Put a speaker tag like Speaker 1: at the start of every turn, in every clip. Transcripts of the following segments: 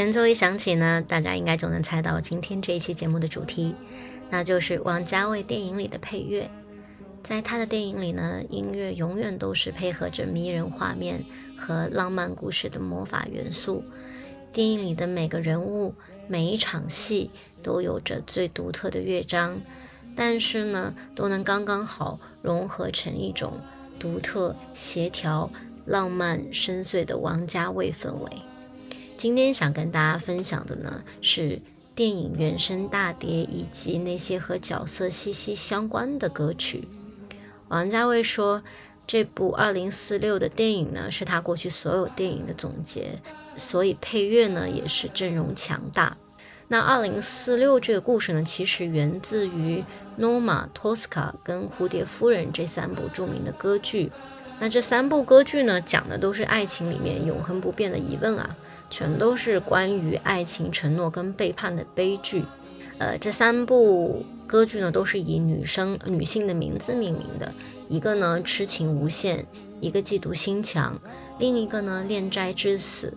Speaker 1: 前奏一响起呢，大家应该就能猜到今天这一期节目的主题，那就是王家卫电影里的配乐。在他的电影里呢，音乐永远都是配合着迷人画面和浪漫故事的魔法元素。电影里的每个人物、每一场戏都有着最独特的乐章，但是呢，都能刚刚好融合成一种独特、协调、浪漫、深邃的王家卫氛围。今天想跟大家分享的呢，是电影原声大碟以及那些和角色息息相关的歌曲。王家卫说，这部《二零四六》的电影呢，是他过去所有电影的总结，所以配乐呢也是阵容强大。那《二零四六》这个故事呢，其实源自于《Norma Tosca》跟《蝴蝶夫人》这三部著名的歌剧。那这三部歌剧呢，讲的都是爱情里面永恒不变的疑问啊。全都是关于爱情、承诺跟背叛的悲剧。呃，这三部歌剧呢，都是以女生、女性的名字命名的。一个呢，痴情无限；一个，嫉妒心强；另一个呢，恋斋致死。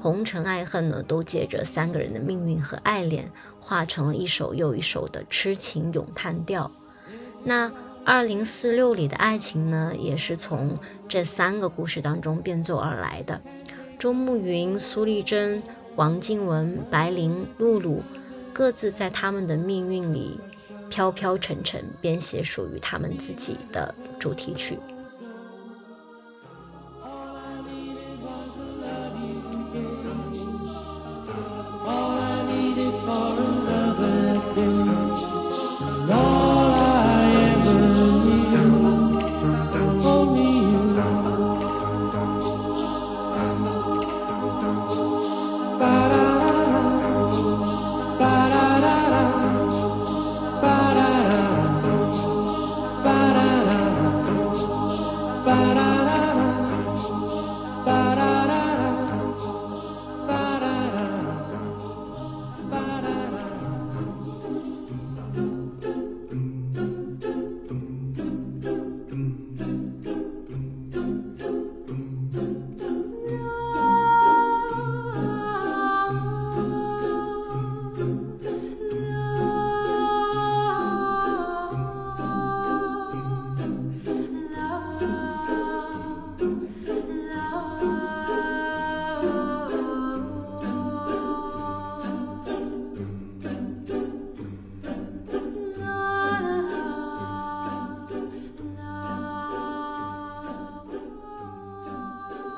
Speaker 1: 红尘爱恨呢，都借着三个人的命运和爱恋，化成了一首又一首的痴情咏叹调。那二零四六里的爱情呢，也是从这三个故事当中变奏而来的。周慕云、苏丽珍、王静文、白灵、露露，各自在他们的命运里飘飘沉沉，编写属于他们自己的主题曲。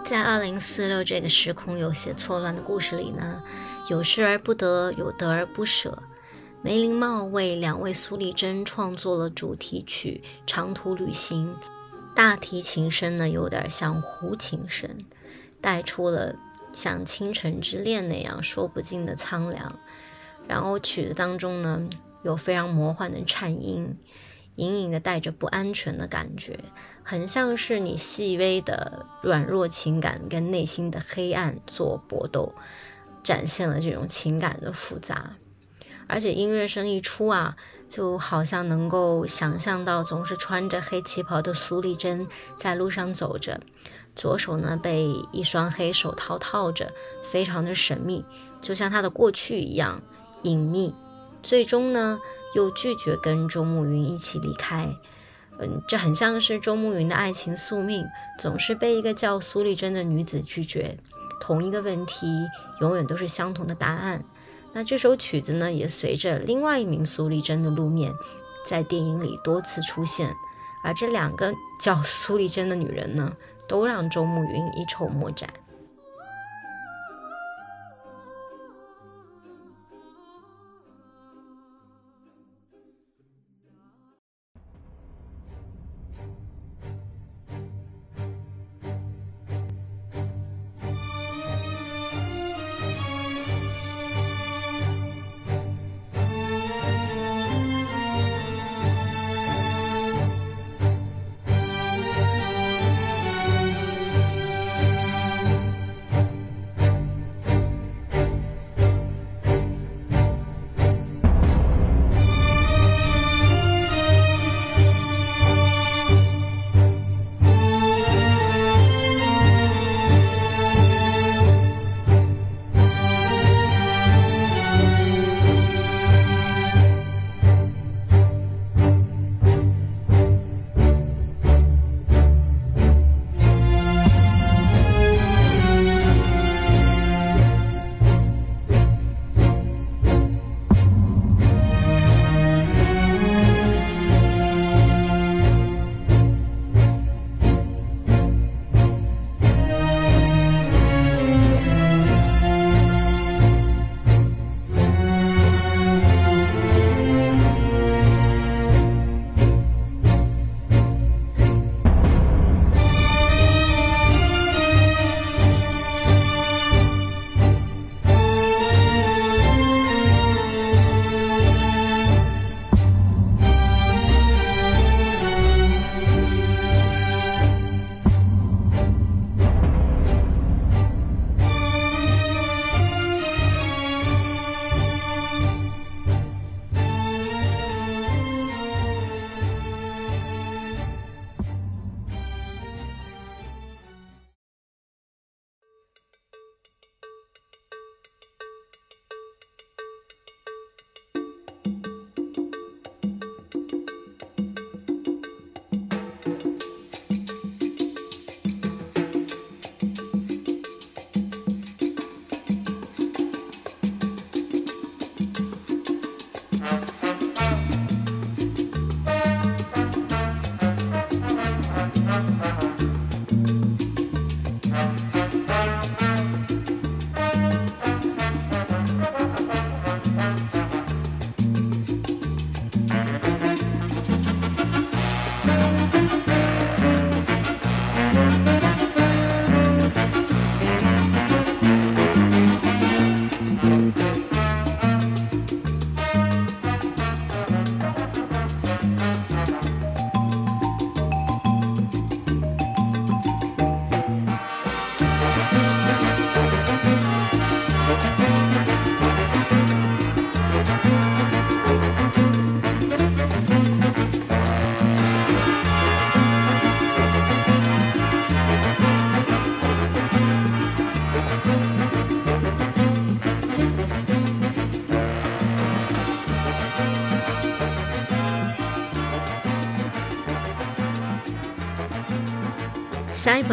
Speaker 1: 在二零四六这个时空有些错乱的故事里呢，有失而不得，有得而不舍。梅林茂为两位苏丽珍创作了主题曲《长途旅行》，大提琴声呢有点像胡琴声，带出了像倾城之恋那样说不尽的苍凉。然后曲子当中呢有非常魔幻的颤音。隐隐的带着不安全的感觉，很像是你细微的软弱情感跟内心的黑暗做搏斗，展现了这种情感的复杂。而且音乐声一出啊，就好像能够想象到总是穿着黑旗袍的苏丽珍在路上走着，左手呢被一双黑手套套着，非常的神秘，就像她的过去一样隐秘。最终呢。又拒绝跟周慕云一起离开，嗯，这很像是周慕云的爱情宿命，总是被一个叫苏丽珍的女子拒绝。同一个问题，永远都是相同的答案。那这首曲子呢，也随着另外一名苏丽珍的露面，在电影里多次出现。而这两个叫苏丽珍的女人呢，都让周慕云一筹莫展。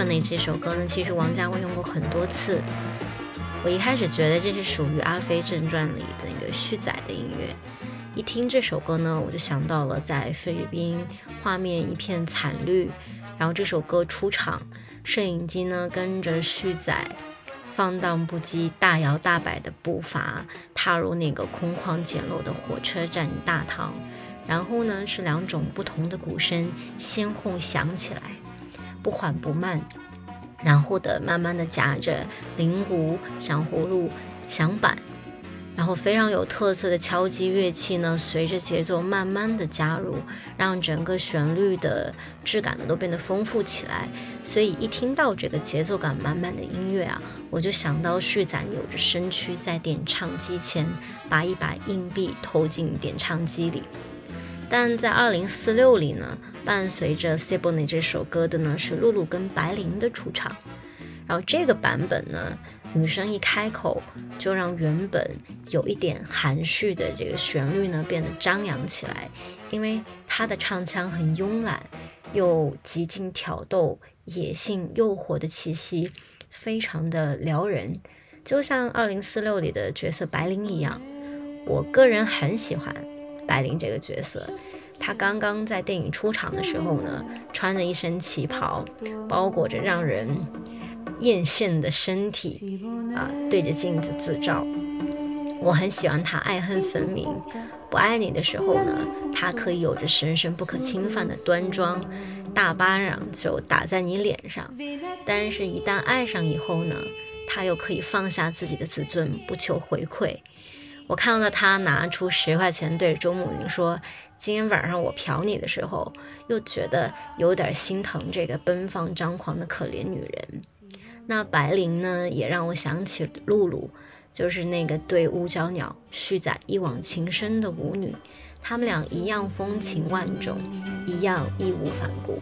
Speaker 1: 那这首歌呢，其实王家卫用过很多次。我一开始觉得这是属于《阿飞正传》里的那个续载的音乐。一听这首歌呢，我就想到了在菲律宾，画面一片惨绿，然后这首歌出场，摄影机呢跟着续载，放荡不羁、大摇大摆的步伐踏入那个空旷简陋的火车站大堂，然后呢是两种不同的鼓声先后响起来。不缓不慢，然后的慢慢的夹着铃鼓、响葫芦、响板，然后非常有特色的敲击乐器呢，随着节奏慢慢的加入，让整个旋律的质感呢都变得丰富起来。所以一听到这个节奏感满满的音乐啊，我就想到旭仔扭着身躯在点唱机前，把一把硬币投进点唱机里。但在二零四六里呢？伴随着《s i b o n e 这首歌的呢是露露跟白灵的出场，然后这个版本呢，女生一开口就让原本有一点含蓄的这个旋律呢变得张扬起来，因为他的唱腔很慵懒，又极尽挑逗、野性、诱惑的气息，非常的撩人，就像二零四六里的角色白灵一样。我个人很喜欢白灵这个角色。她刚刚在电影出场的时候呢，穿着一身旗袍，包裹着让人艳羡的身体，啊，对着镜子自照。我很喜欢她爱恨分明。不爱你的时候呢，她可以有着神圣不可侵犯的端庄，大巴掌就打在你脸上；但是，一旦爱上以后呢，她又可以放下自己的自尊，不求回馈。我看到他拿出十块钱对周慕云说：“今天晚上我嫖你的时候，又觉得有点心疼这个奔放张狂的可怜女人。”那白灵呢，也让我想起露露，就是那个对乌角鸟续载一往情深的舞女。他们俩一样风情万种，一样义无反顾。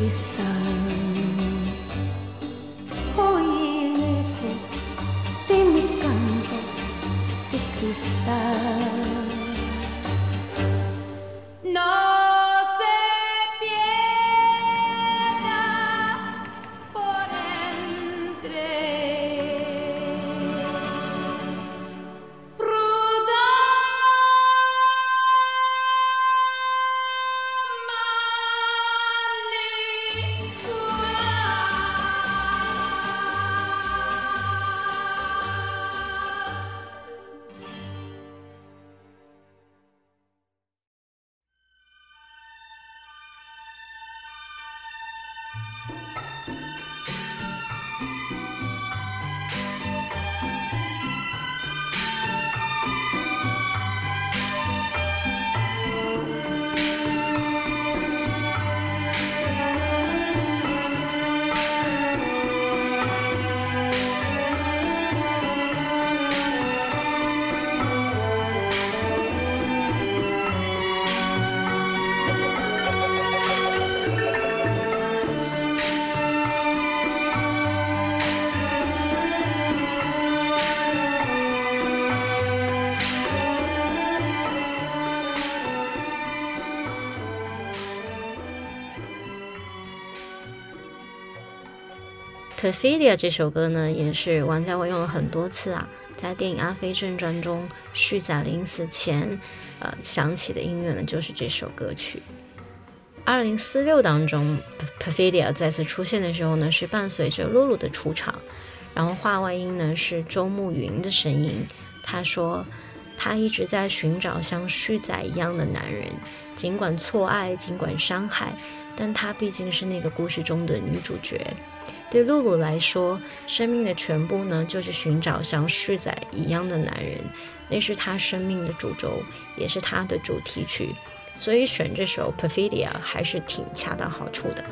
Speaker 1: cristã. Perfidia 这首歌呢，也是王家卫用了很多次啊，在电影《阿飞正传》中，旭仔临死前，呃，响起的音乐呢，就是这首歌曲。二零四六当中，Perfidia 再次出现的时候呢，是伴随着露露的出场，然后话外音呢是周慕云的声音。他说，他一直在寻找像旭仔一样的男人，尽管错爱，尽管伤害，但她毕竟是那个故事中的女主角。对露露来说，生命的全部呢，就是寻找像旭仔一样的男人，那是她生命的主轴，也是她的主题曲，所以选这首《Perfidia》还是挺恰到好处的。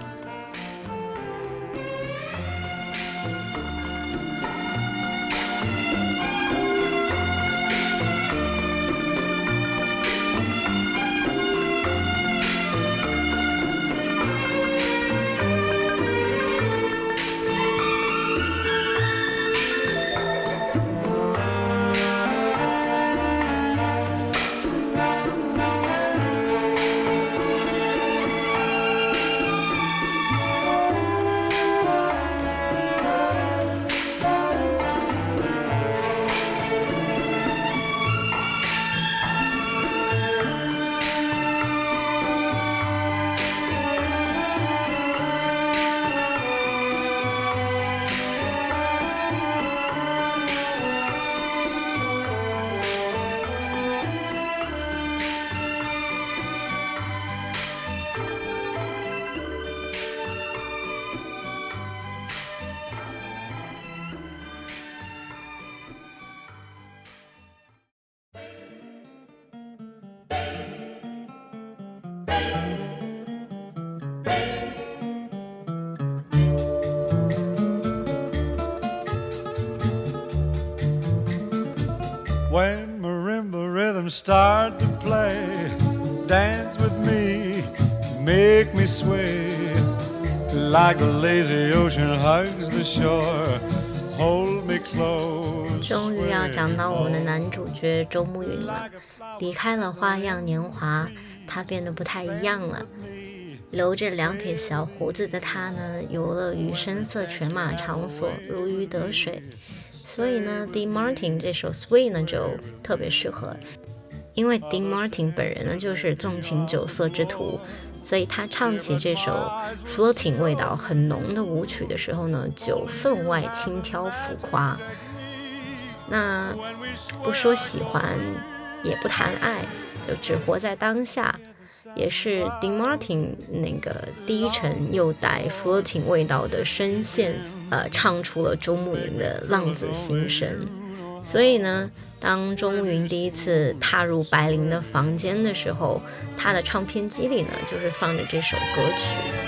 Speaker 2: Me sway. Like the lazy ocean hugs the shore, hold me close.
Speaker 1: 终于要讲到我们的男主角周慕云了。离开了花样年华，他变得不太一样了。留着两撇小胡子的他呢，游乐于声色犬马场所，如鱼得水。所以呢，Dean Martin 这首《Sweet》呢就特别适合，因为 Dean Martin 本人呢就是纵情酒色之徒，所以他唱起这首 Floating 味道很浓的舞曲的时候呢，就分外轻佻浮夸。那不说喜欢，也不谈爱，就只活在当下。也是 Dean Martin 那个低沉又带 floating 味道的声线，呃，唱出了周慕云的浪子心声。所以呢，当钟云第一次踏入白灵的房间的时候，他的唱片机里呢，就是放着这首歌曲。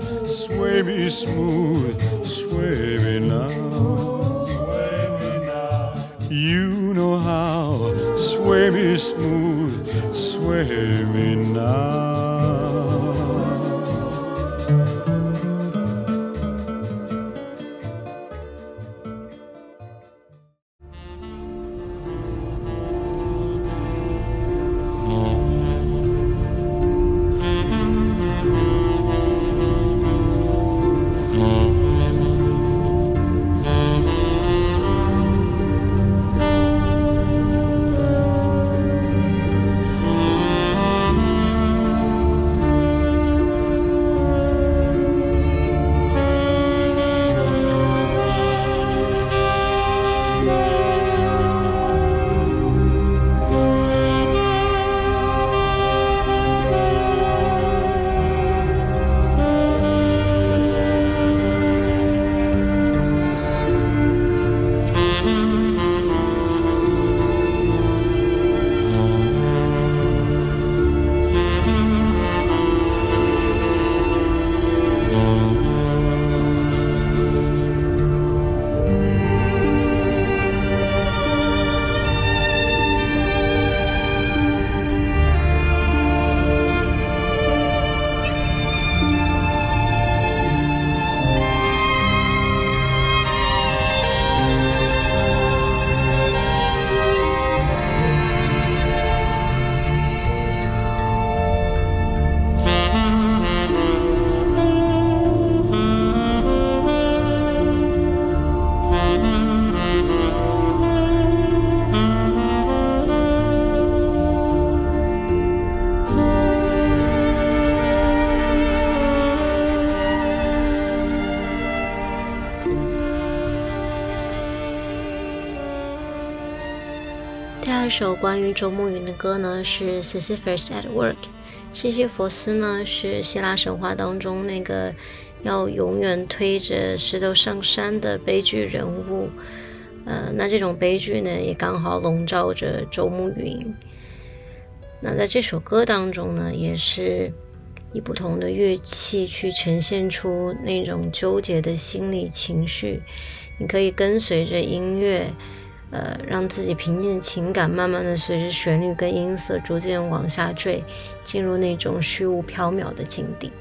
Speaker 2: Sway me smooth, sway me now. Sway me now. You know how. Sway me smooth, sway me now.
Speaker 1: 首关于周慕云的歌呢是《Sisyphus at Work》。西西弗斯呢是希腊神话当中那个要永远推着石头上山的悲剧人物。呃，那这种悲剧呢也刚好笼罩着周慕云。那在这首歌当中呢，也是以不同的乐器去呈现出那种纠结的心理情绪。你可以跟随着音乐。呃，让自己平静的情感慢慢的随着旋律跟音色逐渐往下坠，进入那种虚无缥缈的境地。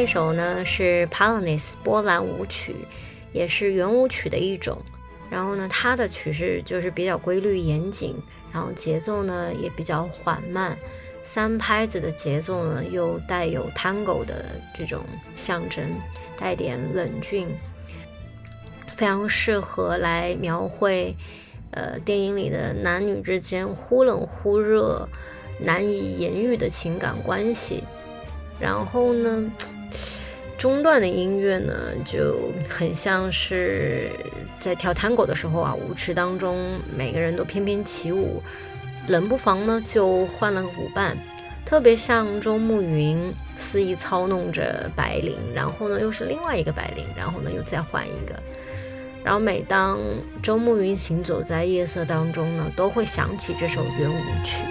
Speaker 1: 这首呢是 Polonaise 波兰舞曲，也是圆舞曲的一种。然后呢，它的曲式就是比较规律严谨，然后节奏呢也比较缓慢，三拍子的节奏呢又带有 Tango 的这种象征，带点冷峻，非常适合来描绘呃电影里的男女之间忽冷忽热、难以言喻的情感关系。然后呢，中段的音乐呢就很像是在跳探戈的时候啊，舞池当中每个人都翩翩起舞，冷不防呢就换了个舞伴，特别像周慕云肆意操弄着白灵，然后呢又是另外一个白灵，然后呢又再换一个，然后每当周慕云行走在夜色当中呢，都会想起这首圆舞曲。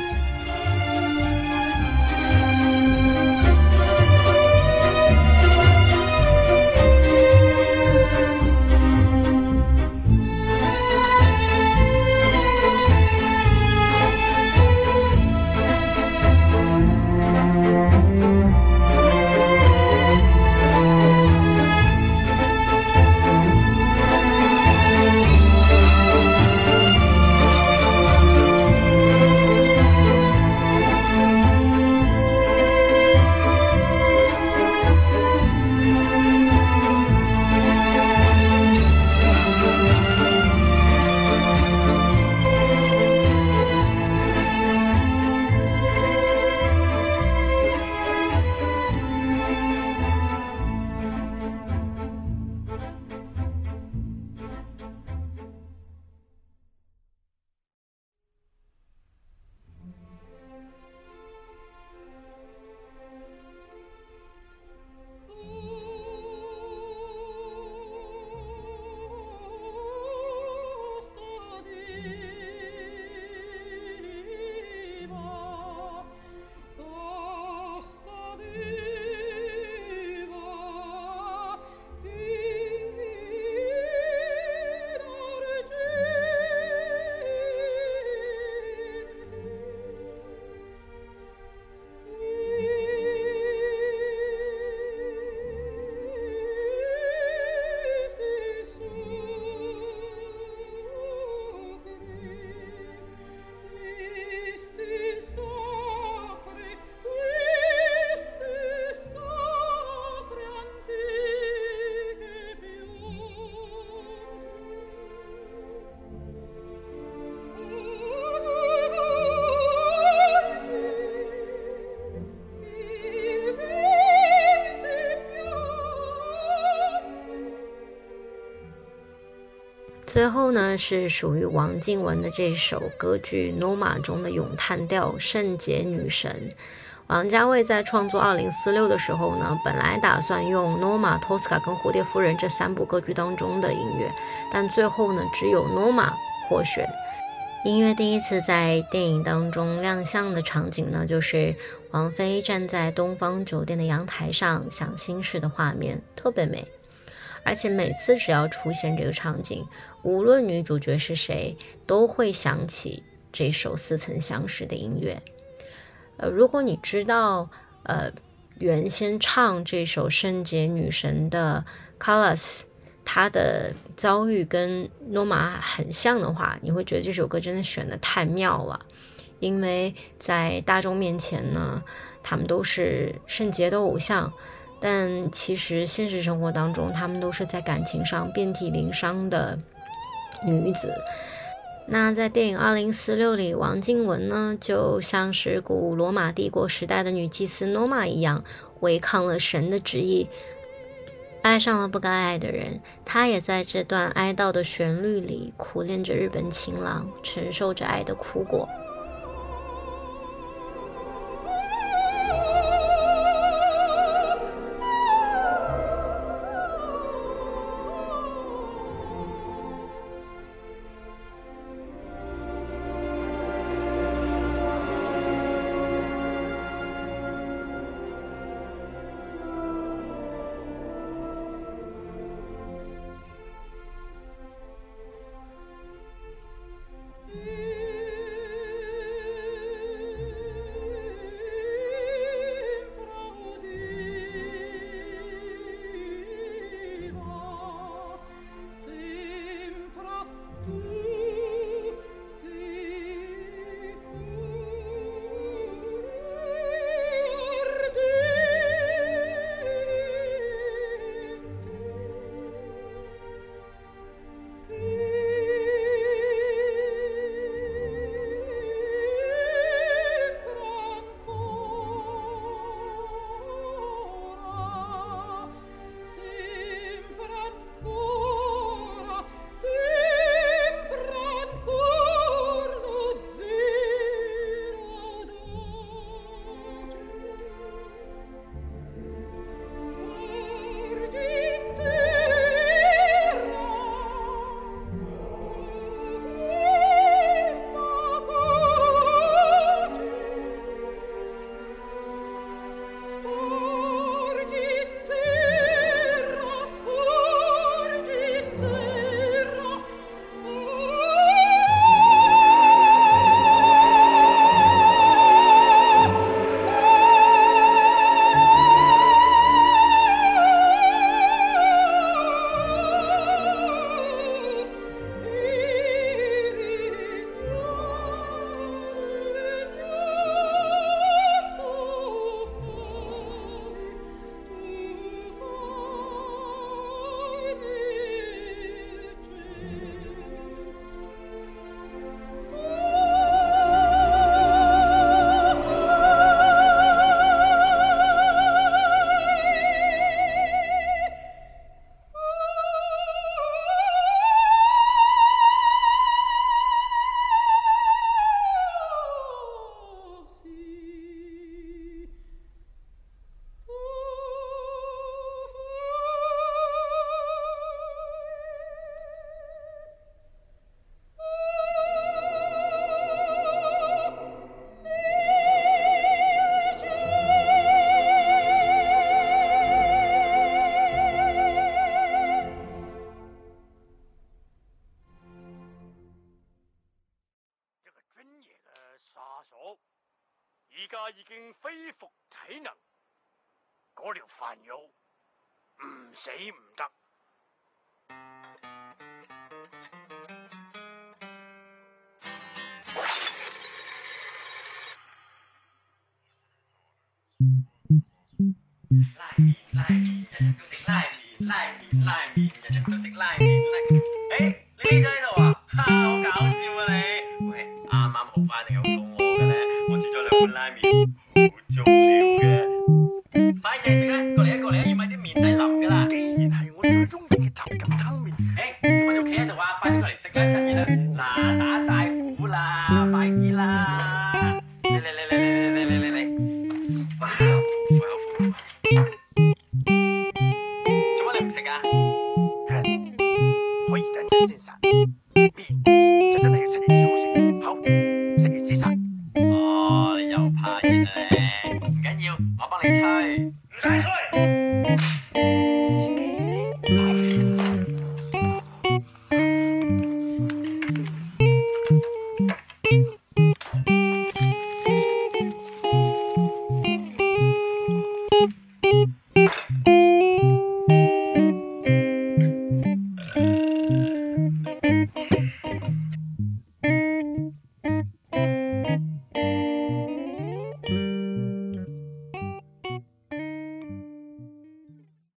Speaker 1: 最后呢，是属于王静文的这首歌剧《，Noma》中的咏叹调《圣洁女神》。王家卫在创作《二零四六》的时候呢，本来打算用《Norma》、《Tosca》跟《蝴蝶夫人》这三部歌剧当中的音乐，但最后呢，只有《Noma》获选。音乐第一次在电影当中亮相的场景呢，就是王菲站在东方酒店的阳台上想心事的画面，特别美。而且每次只要出现这个场景，无论女主角是谁，都会想起这首似曾相识的音乐。呃，如果你知道，呃，原先唱这首《圣洁女神》的 Carlos，他的遭遇跟诺玛很像的话，你会觉得这首歌真的选的太妙了。因为在大众面前呢，他们都是圣洁的偶像。但其实现实生活当中，他们都是在感情上遍体鳞伤的女子。那在电影《二零四六》里，王静雯呢，就像是古罗马帝国时代的女祭司诺玛一样，违抗了神的旨意，爱上了不该爱的人。她也在这段哀悼的旋律里，苦恋着日本情郎，承受着爱的苦果。